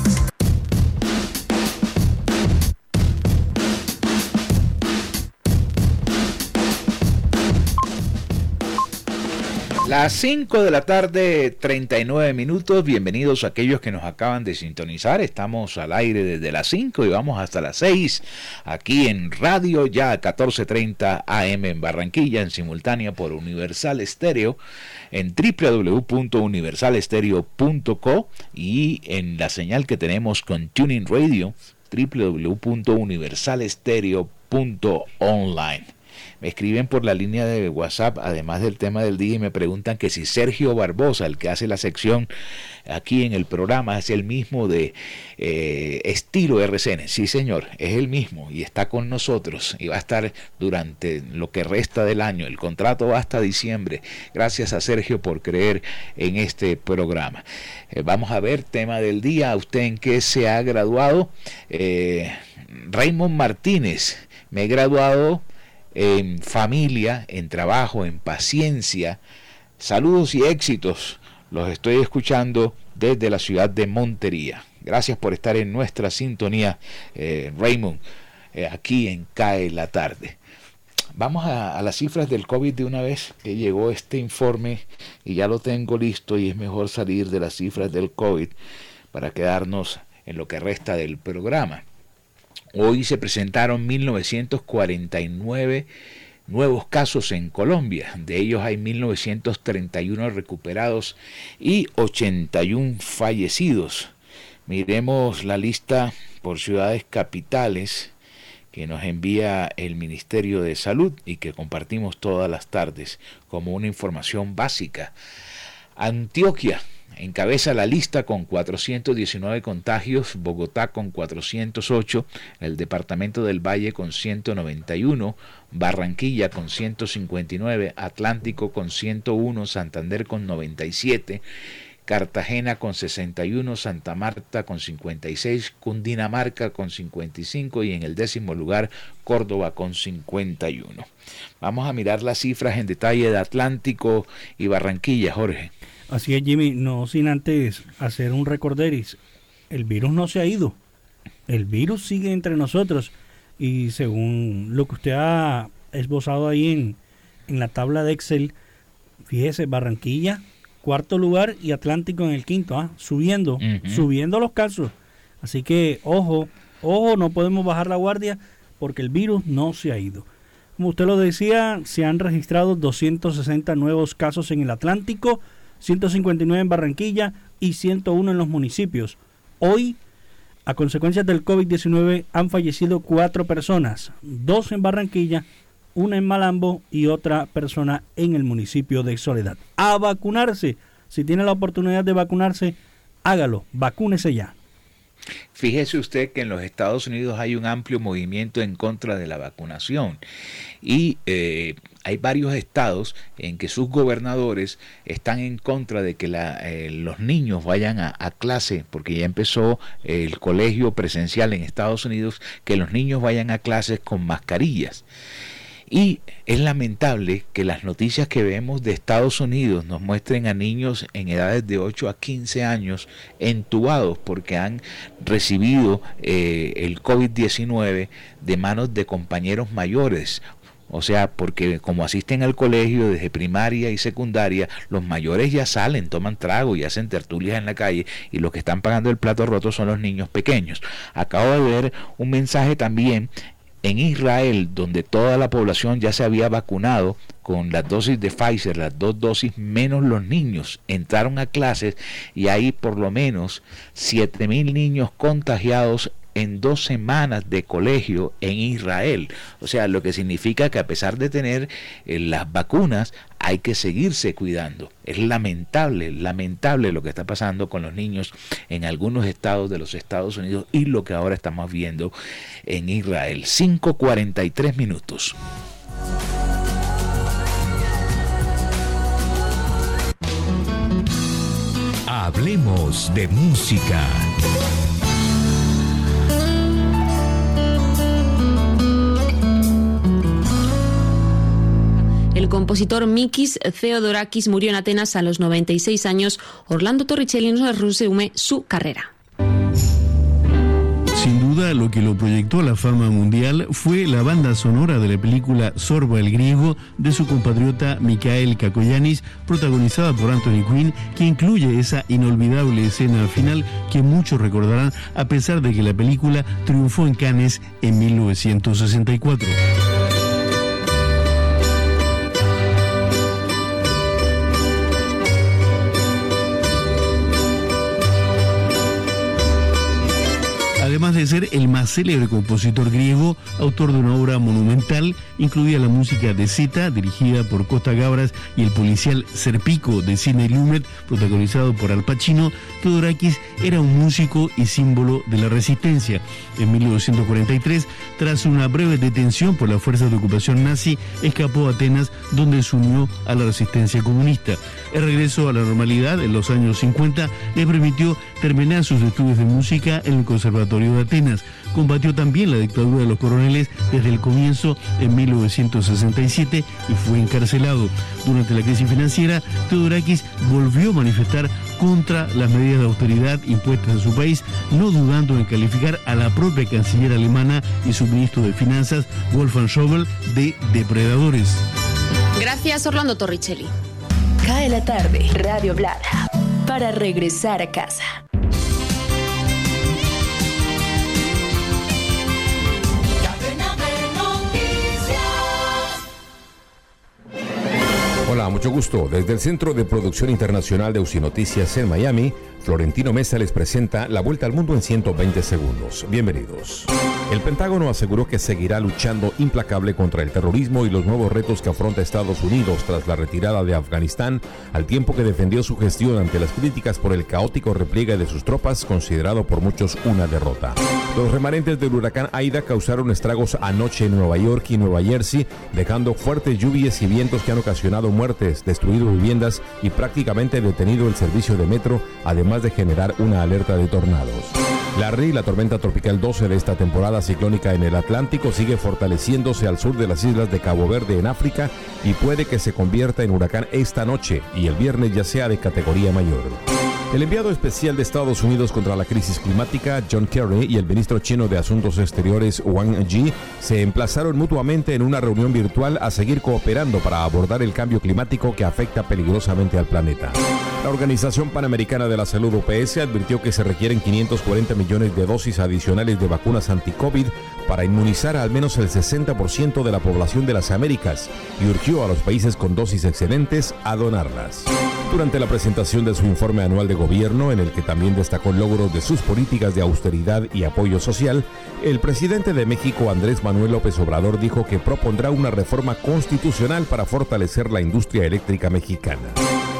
Las 5 de la tarde, 39 minutos. Bienvenidos a aquellos que nos acaban de sintonizar. Estamos al aire desde las 5 y vamos hasta las 6 aquí en Radio Ya 1430 AM en Barranquilla, en simultánea por Universal Estéreo, en www.universalestereo.co y en la señal que tenemos con Tuning Radio, www.universalestereo.online. Me escriben por la línea de WhatsApp, además del tema del día, y me preguntan que si Sergio Barbosa, el que hace la sección aquí en el programa, es el mismo de eh, estilo RCN. Sí, señor, es el mismo y está con nosotros y va a estar durante lo que resta del año. El contrato va hasta diciembre. Gracias a Sergio por creer en este programa. Eh, vamos a ver, tema del día, ¿usted en qué se ha graduado? Eh, Raymond Martínez, me he graduado en familia, en trabajo, en paciencia. Saludos y éxitos. Los estoy escuchando desde la ciudad de Montería. Gracias por estar en nuestra sintonía, eh, Raymond, eh, aquí en CAE la tarde. Vamos a, a, las cifras del COVID de una vez que llegó este informe y ya lo tengo listo y es mejor salir de las cifras del COVID para quedarnos en lo que resta del programa. Hoy se presentaron 1949 nuevos casos en Colombia. De ellos hay 1931 recuperados y 81 fallecidos. Miremos la lista por ciudades capitales que nos envía el Ministerio de Salud y que compartimos todas las tardes como una información básica. Antioquia, encabeza la lista con 419 contagios, Bogotá con 408, el departamento del Valle con 191, Barranquilla con 159, Atlántico con 101, Santander con 97, Cartagena con 61, Santa Marta con 56, Cundinamarca con 55 y en el décimo lugar Córdoba con 51. Vamos a mirar las cifras en detalle de Atlántico y Barranquilla, Jorge. Así es, Jimmy, no sin antes hacer un recorderis. El virus no se ha ido. El virus sigue entre nosotros. Y según lo que usted ha esbozado ahí en, en la tabla de Excel, fíjese, Barranquilla, cuarto lugar y Atlántico en el quinto, ¿ah? subiendo, subiendo los casos. Así que, ojo, ojo, no podemos bajar la guardia porque el virus no se ha ido. Como usted lo decía, se han registrado 260 nuevos casos en el Atlántico, 159 en Barranquilla y 101 en los municipios. Hoy, a consecuencia del COVID-19, han fallecido cuatro personas, dos en Barranquilla, una en Malambo y otra persona en el municipio de Soledad. A vacunarse. Si tiene la oportunidad de vacunarse, hágalo, vacúnese ya. Fíjese usted que en los Estados Unidos hay un amplio movimiento en contra de la vacunación y eh, hay varios estados en que sus gobernadores están en contra de que eh, los niños vayan a, clase, porque ya empezó el colegio presencial en Estados Unidos, que los niños vayan a clases con mascarillas. Y es lamentable que las noticias que vemos de Estados Unidos nos muestren a niños en edades de 8 a 15 años entubados porque han recibido eh, el COVID-19 de manos de compañeros mayores o sea, porque como asisten al colegio desde primaria y secundaria, los mayores ya salen, toman trago y hacen tertulias en la calle y los que están pagando el plato roto son los niños pequeños. Acabo de ver un mensaje también en Israel, donde toda la población ya se había vacunado con las dosis de Pfizer, las dos dosis menos los niños, entraron a clases y hay por lo menos 7.000 niños contagiados en dos semanas de colegio en Israel. O sea, lo que significa que a pesar de tener eh, las vacunas, hay que seguirse cuidando. Es lamentable, lamentable lo que está pasando con los niños en algunos estados de los Estados Unidos y lo que ahora estamos viendo en Israel. 5.43 minutos. Hablemos de música. El compositor Mikis Theodorakis murió en Atenas a los 96 años. Orlando Torricelli nos resume su carrera. Sin duda, lo que lo proyectó a la fama mundial fue la banda sonora de la película Sorba el Griego de su compatriota Mikael Kakoyanis, protagonizada por Anthony Quinn, que incluye esa inolvidable escena final que muchos recordarán a pesar de que la película triunfó en Cannes en 1964. De ser el más célebre compositor griego, autor de una obra monumental, incluida la música de Zeta, dirigida por Costa Gabras, y el policial Serpico de Sidney Lumet, protagonizado por Al Pacino, Theodorakis era un músico y símbolo de la resistencia. En 1943, tras una breve detención por las fuerzas de ocupación nazi, escapó a Atenas, donde se unió a la resistencia comunista. El regreso a la normalidad en los años 50 le permitió terminar sus estudios de música en el Conservatorio de Atenas. Combatió también la dictadura de los coroneles desde el comienzo en 1967 y fue encarcelado. Durante la crisis financiera, Teodorakis volvió a manifestar contra las medidas de austeridad impuestas en su país, no dudando en calificar a la propia canciller alemana y su ministro de Finanzas, Wolfgang Schäuble, de depredadores. Gracias, Orlando Torricelli. Cae la tarde, Radio Blada, para regresar a casa. Hola, mucho gusto. Desde el Centro de Producción Internacional de UCI Noticias en Miami, Florentino Mesa les presenta la vuelta al mundo en 120 segundos. Bienvenidos. El Pentágono aseguró que seguirá luchando implacable contra el terrorismo y los nuevos retos que afronta Estados Unidos tras la retirada de Afganistán, al tiempo que defendió su gestión ante las críticas por el caótico repliegue de sus tropas, considerado por muchos una derrota. Los remanentes del huracán Aida causaron estragos anoche en Nueva York y Nueva Jersey, dejando fuertes lluvias y vientos que han ocasionado muertes, destruido viviendas y prácticamente detenido el servicio de metro, además de generar una alerta de tornados. Larry, la tormenta tropical 12 de esta temporada ciclónica en el Atlántico, sigue fortaleciéndose al sur de las islas de Cabo Verde en África y puede que se convierta en huracán esta noche y el viernes ya sea de categoría mayor. El enviado especial de Estados Unidos contra la crisis climática, John Kerry, y el ministro chino de Asuntos Exteriores, Wang Yi, se emplazaron mutuamente en una reunión virtual a seguir cooperando para abordar el cambio climático que afecta peligrosamente al planeta. La Organización Panamericana de la Salud OPS advirtió que se requieren 540 millones de dosis adicionales de vacunas anti-COVID para inmunizar al menos el 60% de la población de las Américas y urgió a los países con dosis excedentes a donarlas. Durante la presentación de su informe anual de gobierno, en el que también destacó logros de sus políticas de austeridad y apoyo social, el presidente de México, Andrés Manuel López Obrador, dijo que propondrá una reforma constitucional para fortalecer la industria eléctrica mexicana.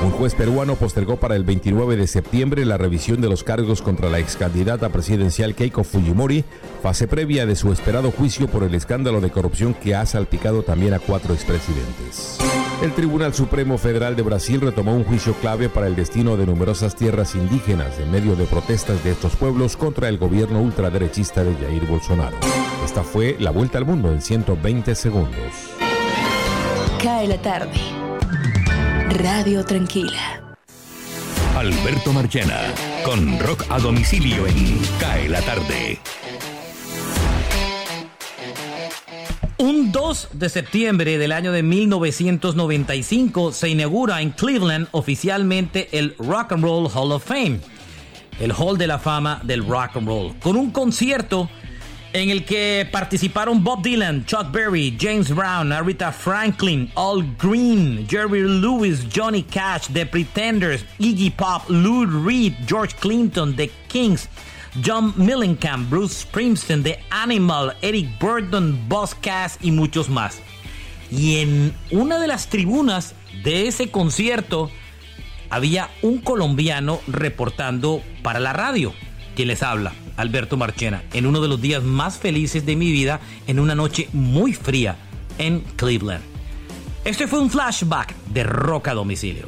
Un juez peruano postergó para el 29 de septiembre la revisión de los cargos contra la ex candidata presidencial Keiko Fujimori, fase previa de su esperado juicio por el escándalo de corrupción que ha salpicado también a cuatro expresidentes. El Tribunal Supremo Federal de Brasil retomó un juicio clave para el destino de numerosas tierras indígenas en medio de protestas de estos pueblos contra el gobierno ultraderechista de Jair Bolsonaro. Esta fue la vuelta al mundo en 120 segundos. Cae la tarde. Radio Tranquila. Alberto Marchena, con rock a domicilio en Cae la tarde. 2 de septiembre del año de 1995 se inaugura en Cleveland oficialmente el Rock and Roll Hall of Fame, el Hall de la Fama del Rock and Roll, con un concierto en el que participaron Bob Dylan, Chuck Berry, James Brown, Aretha Franklin, Al Green, Jerry Lewis, Johnny Cash, The Pretenders, Iggy Pop, Lou Reed, George Clinton, The Kings, John Millenkamp, Bruce Springsteen, The Animal, Eric Burton, Boss Cass y muchos más. Y en una de las tribunas de ese concierto había un colombiano reportando para la radio. ¿Quién les habla? Alberto Marchena, en uno de los días más felices de mi vida, en una noche muy fría en Cleveland. Este fue un flashback de Roca Domicilio.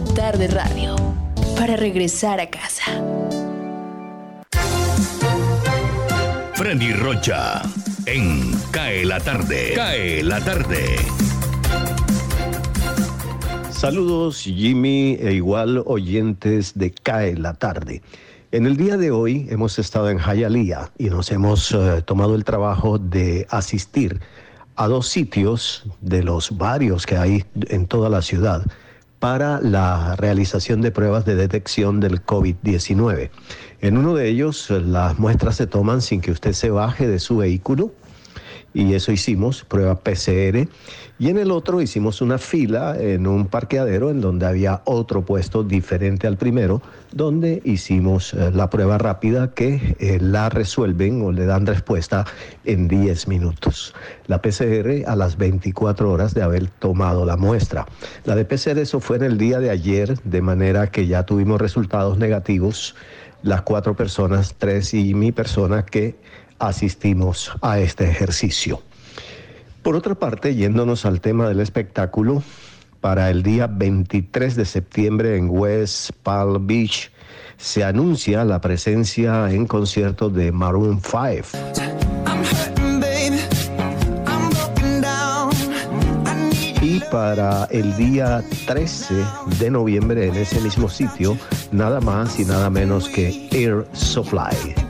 Tarde radio para regresar a casa. Freddy Rocha en Cae la tarde. Cae la tarde. Saludos Jimmy e igual oyentes de Cae la tarde. En el día de hoy hemos estado en Hialeah y nos hemos eh, tomado el trabajo de asistir a dos sitios de los varios que hay en toda la ciudad para la realización de pruebas de detección del COVID-19. En uno de ellos las muestras se toman sin que usted se baje de su vehículo y eso hicimos, prueba PCR. Y en el otro hicimos una fila en un parqueadero en donde había otro puesto diferente al primero, donde hicimos eh, la prueba rápida que eh, la resuelven o le dan respuesta en 10 minutos. La PCR a las 24 horas de haber tomado la muestra. La de PCR eso fue en el día de ayer, de manera que ya tuvimos resultados negativos las cuatro personas, tres y mi persona que asistimos a este ejercicio. Por otra parte, yéndonos al tema del espectáculo, para el día 23 de septiembre en West Palm Beach se anuncia la presencia en concierto de Maroon 5. Y para el día 13 de noviembre en ese mismo sitio, nada más y nada menos que Air Supply.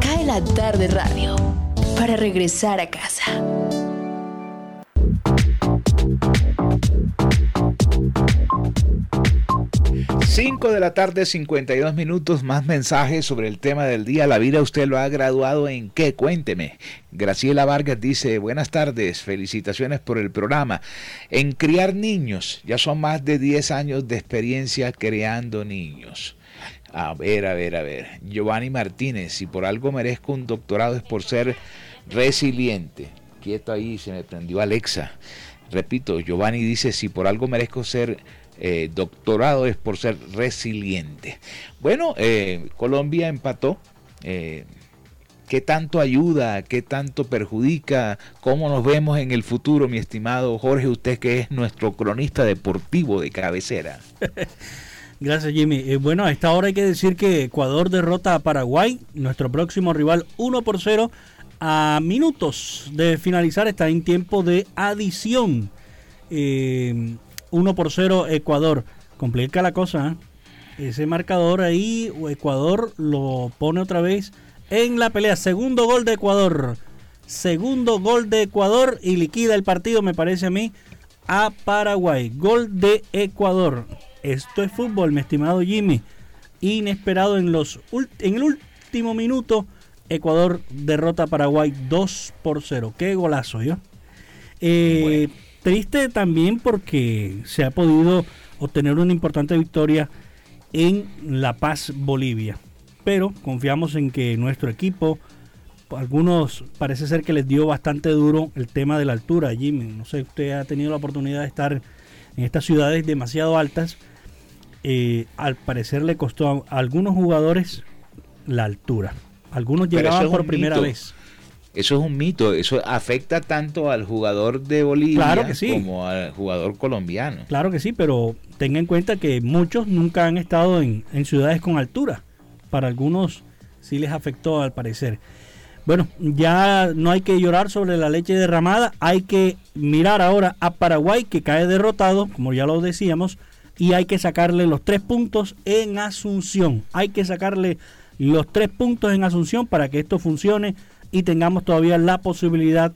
Cae la tarde radio para regresar a casa. Cinco de la tarde, 52 minutos, más mensajes sobre el tema del día. La vida usted lo ha graduado en qué? Cuénteme. Graciela Vargas dice, buenas tardes, felicitaciones por el programa. En criar niños, ya son más de 10 años de experiencia creando niños. A ver, a ver, a ver. Giovanni Martínez, si por algo merezco un doctorado es por ser resiliente. Quieto ahí, se me prendió Alexa. Repito, Giovanni dice, si por algo merezco ser eh, doctorado es por ser resiliente. Bueno, eh, Colombia empató. Eh, ¿Qué tanto ayuda? ¿Qué tanto perjudica? ¿Cómo nos vemos en el futuro, mi estimado Jorge? Usted que es nuestro cronista deportivo de cabecera. Gracias, Jimmy. Eh, bueno, a esta hora hay que decir que Ecuador derrota a Paraguay, nuestro próximo rival 1 por 0. A minutos de finalizar está en tiempo de adición. Eh, 1 por 0 Ecuador. Complica la cosa. ¿eh? Ese marcador ahí, Ecuador lo pone otra vez en la pelea. Segundo gol de Ecuador. Segundo gol de Ecuador y liquida el partido, me parece a mí, a Paraguay. Gol de Ecuador. Esto es fútbol, mi estimado Jimmy. Inesperado en, los, en el último minuto. Ecuador derrota a Paraguay 2 por 0. Qué golazo, ¿yo? Eh, Triste también porque se ha podido obtener una importante victoria en La Paz, Bolivia. Pero confiamos en que nuestro equipo, algunos parece ser que les dio bastante duro el tema de la altura, Jimmy. No sé, usted ha tenido la oportunidad de estar en estas ciudades demasiado altas. Eh, al parecer le costó a algunos jugadores la altura. Algunos llegaban por primera mito. vez. Eso es un mito, eso afecta tanto al jugador de Bolivia Claro que sí. como al jugador colombiano. Claro que sí, pero tenga en cuenta que muchos nunca han estado en, en ciudades con altura. Para algunos sí les afectó al parecer. Bueno, ya no hay que llorar sobre la leche derramada, hay que mirar ahora a Paraguay que cae derrotado, como ya lo decíamos, y hay que sacarle los tres puntos en Asunción. Hay que sacarle los tres puntos en Asunción para que esto funcione y tengamos todavía la posibilidad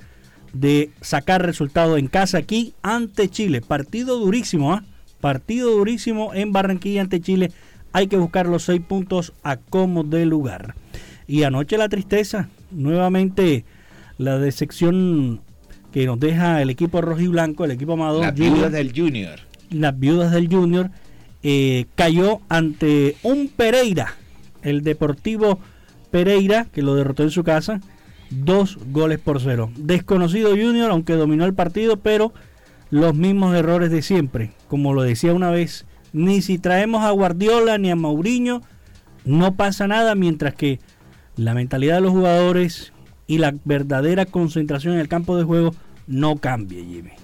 de sacar resultados en casa aquí ante Chile. Partido durísimo, ¿ah? Partido durísimo en Barranquilla ante Chile. Hay que buscar los seis puntos a como de lugar. Y anoche la tristeza, nuevamente la decepción que nos deja el equipo rojo y blanco, el equipo amado. Las viudas del Junior. Las viudas del Junior eh, cayó ante un Pereira, el Deportivo Pereira, que lo derrotó en su casa, dos goles por cero. Desconocido Junior, aunque dominó el partido, pero los mismos errores de siempre. Como lo decía una vez, ni si traemos a Guardiola ni a Mauriño, no pasa nada, mientras que la mentalidad de los jugadores y la verdadera concentración en el campo de juego no cambia, Jimmy.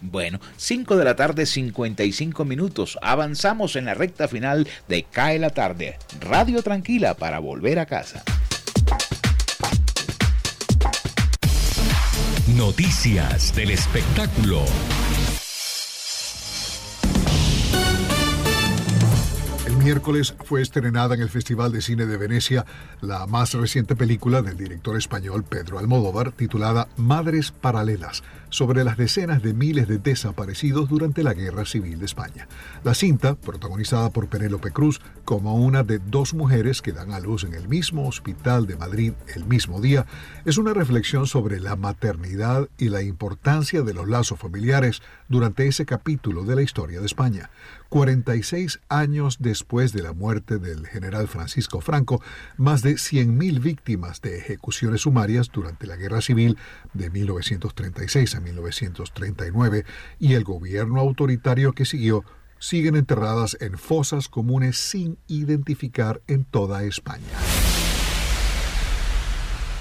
Bueno, 5 de la tarde, 55 minutos. Avanzamos en la recta final de Cae la tarde. Radio tranquila para volver a casa. Noticias del espectáculo. miércoles fue estrenada en el Festival de Cine de Venecia la más reciente película del director español Pedro Almodóvar titulada Madres Paralelas, sobre las decenas de miles de desaparecidos durante la Guerra Civil de España. La cinta, protagonizada por Penélope Cruz como una de dos mujeres que dan a luz en el mismo hospital de Madrid el mismo día, es una reflexión sobre la maternidad y la importancia de los lazos familiares durante ese capítulo de la historia de España. 46 años después de la muerte del general Francisco Franco, más de 100.000 víctimas de ejecuciones sumarias durante la Guerra Civil de 1936 a 1939 y el gobierno autoritario que siguió siguen enterradas en fosas comunes sin identificar en toda España.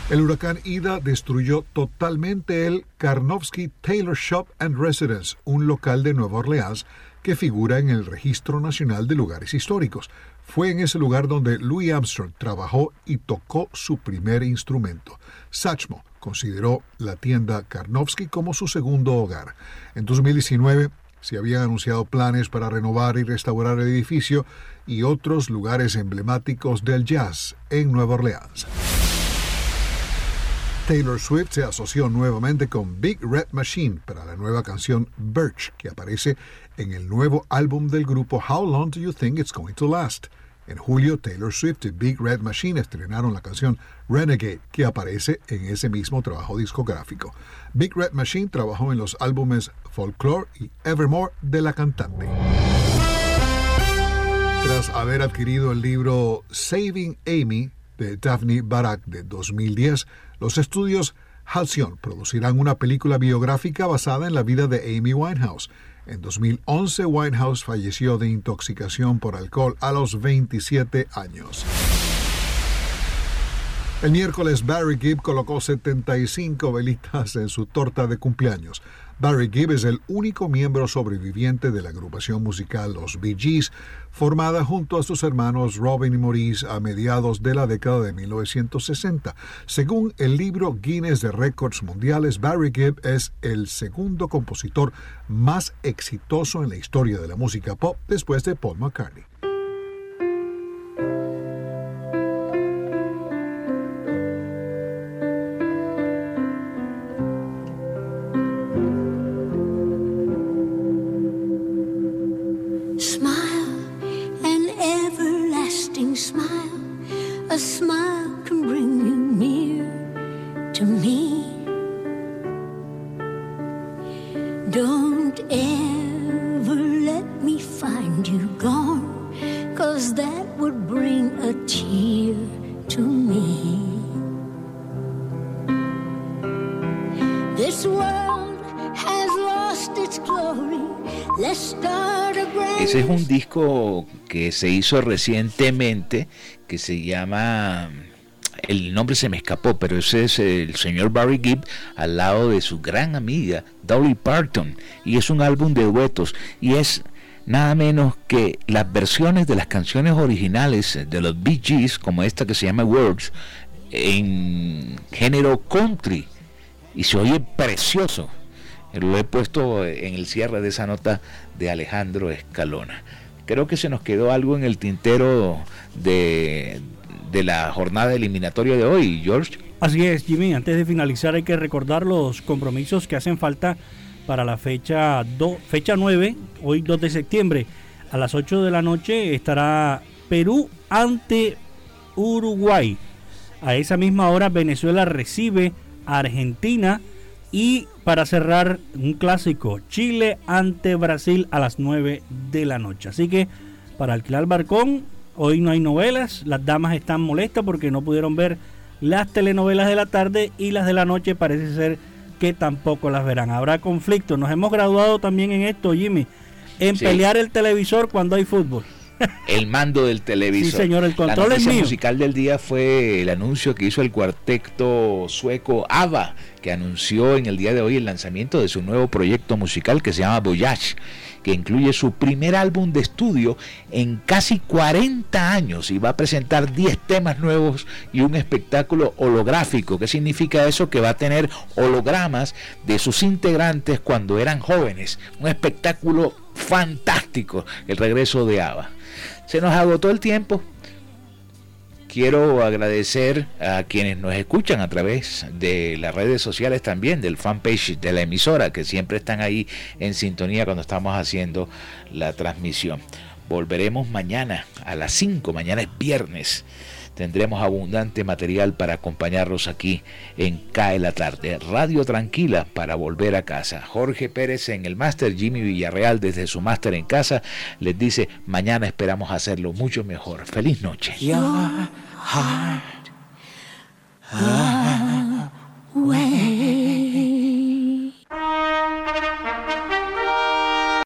El huracán Ida destruyó totalmente el Karnowski Taylor Shop and Residence, un local de Nueva Orleans que figura en el Registro Nacional de Lugares Históricos. Fue en ese lugar donde Louis Armstrong trabajó y tocó su primer instrumento. Satchmo consideró la tienda Karnowski como su segundo hogar. En 2019 se habían anunciado planes para renovar y restaurar el edificio y otros lugares emblemáticos del jazz en Nueva Orleans. Taylor Swift se asoció nuevamente con Big Red Machine para la nueva canción Birch, que aparece en el nuevo álbum del grupo How Long Do You Think It's Going to Last. En julio, Taylor Swift y Big Red Machine estrenaron la canción Renegade, que aparece en ese mismo trabajo discográfico. Big Red Machine trabajó en los álbumes Folklore y Evermore de la cantante. Tras haber adquirido el libro Saving Amy de Daphne Barak de 2010, los estudios Halcyon producirán una película biográfica basada en la vida de Amy Winehouse. En 2011, Winehouse falleció de intoxicación por alcohol a los 27 años. El miércoles, Barry Gibb colocó 75 velitas en su torta de cumpleaños. Barry Gibb es el único miembro sobreviviente de la agrupación musical Los Bee Gees, formada junto a sus hermanos Robin y Maurice a mediados de la década de 1960. Según el libro Guinness de Récords Mundiales, Barry Gibb es el segundo compositor más exitoso en la historia de la música pop después de Paul McCartney. Se hizo recientemente que se llama el nombre se me escapó, pero ese es el señor Barry Gibb al lado de su gran amiga Dolly Parton y es un álbum de duetos y es nada menos que las versiones de las canciones originales de los Bee Gees como esta que se llama Words en género country y se oye precioso. Lo he puesto en el cierre de esa nota de Alejandro Escalona. Creo que se nos quedó algo en el tintero de, de la jornada eliminatoria de hoy, George. Así es, Jimmy. Antes de finalizar hay que recordar los compromisos que hacen falta para la fecha, fecha 9, hoy 2 de septiembre. A las 8 de la noche estará Perú ante Uruguay. A esa misma hora Venezuela recibe a Argentina Y para cerrar, un clásico, Chile ante Brasil a las 9 de la noche. Así que para alquilar barcón, hoy no hay novelas, las damas están molestas porque no pudieron ver las telenovelas de la tarde y las de la noche parece ser que tampoco las verán. Habrá conflicto. Nos hemos graduado también en esto, Jimmy, en pelear el televisor cuando hay fútbol. El mando del televisor. Sí, señor, el control La es mío. musical del día fue el anuncio que hizo el cuarteto sueco ABBA, que anunció en el día de hoy el lanzamiento de su nuevo proyecto musical que se llama Voyage que incluye su primer álbum de estudio en casi 40 años y va a presentar 10 temas nuevos y un espectáculo holográfico. ¿Qué significa eso? Que va a tener hologramas de sus integrantes cuando eran jóvenes. Un espectáculo fantástico, el regreso de ABBA. Se nos agotó el tiempo, quiero agradecer a quienes nos escuchan a través de las redes sociales también, del fanpage de la emisora, que siempre están ahí en sintonía cuando estamos haciendo la transmisión. Volveremos mañana a las 5, mañana es viernes tendremos abundante material para acompañarlos aquí en CAE la tarde. Radio Tranquila para volver a casa. Jorge Pérez en el máster, Jimmy Villarreal desde su máster en casa les dice, mañana esperamos hacerlo mucho mejor. Feliz noche. Your heart. Ah, ah, ah,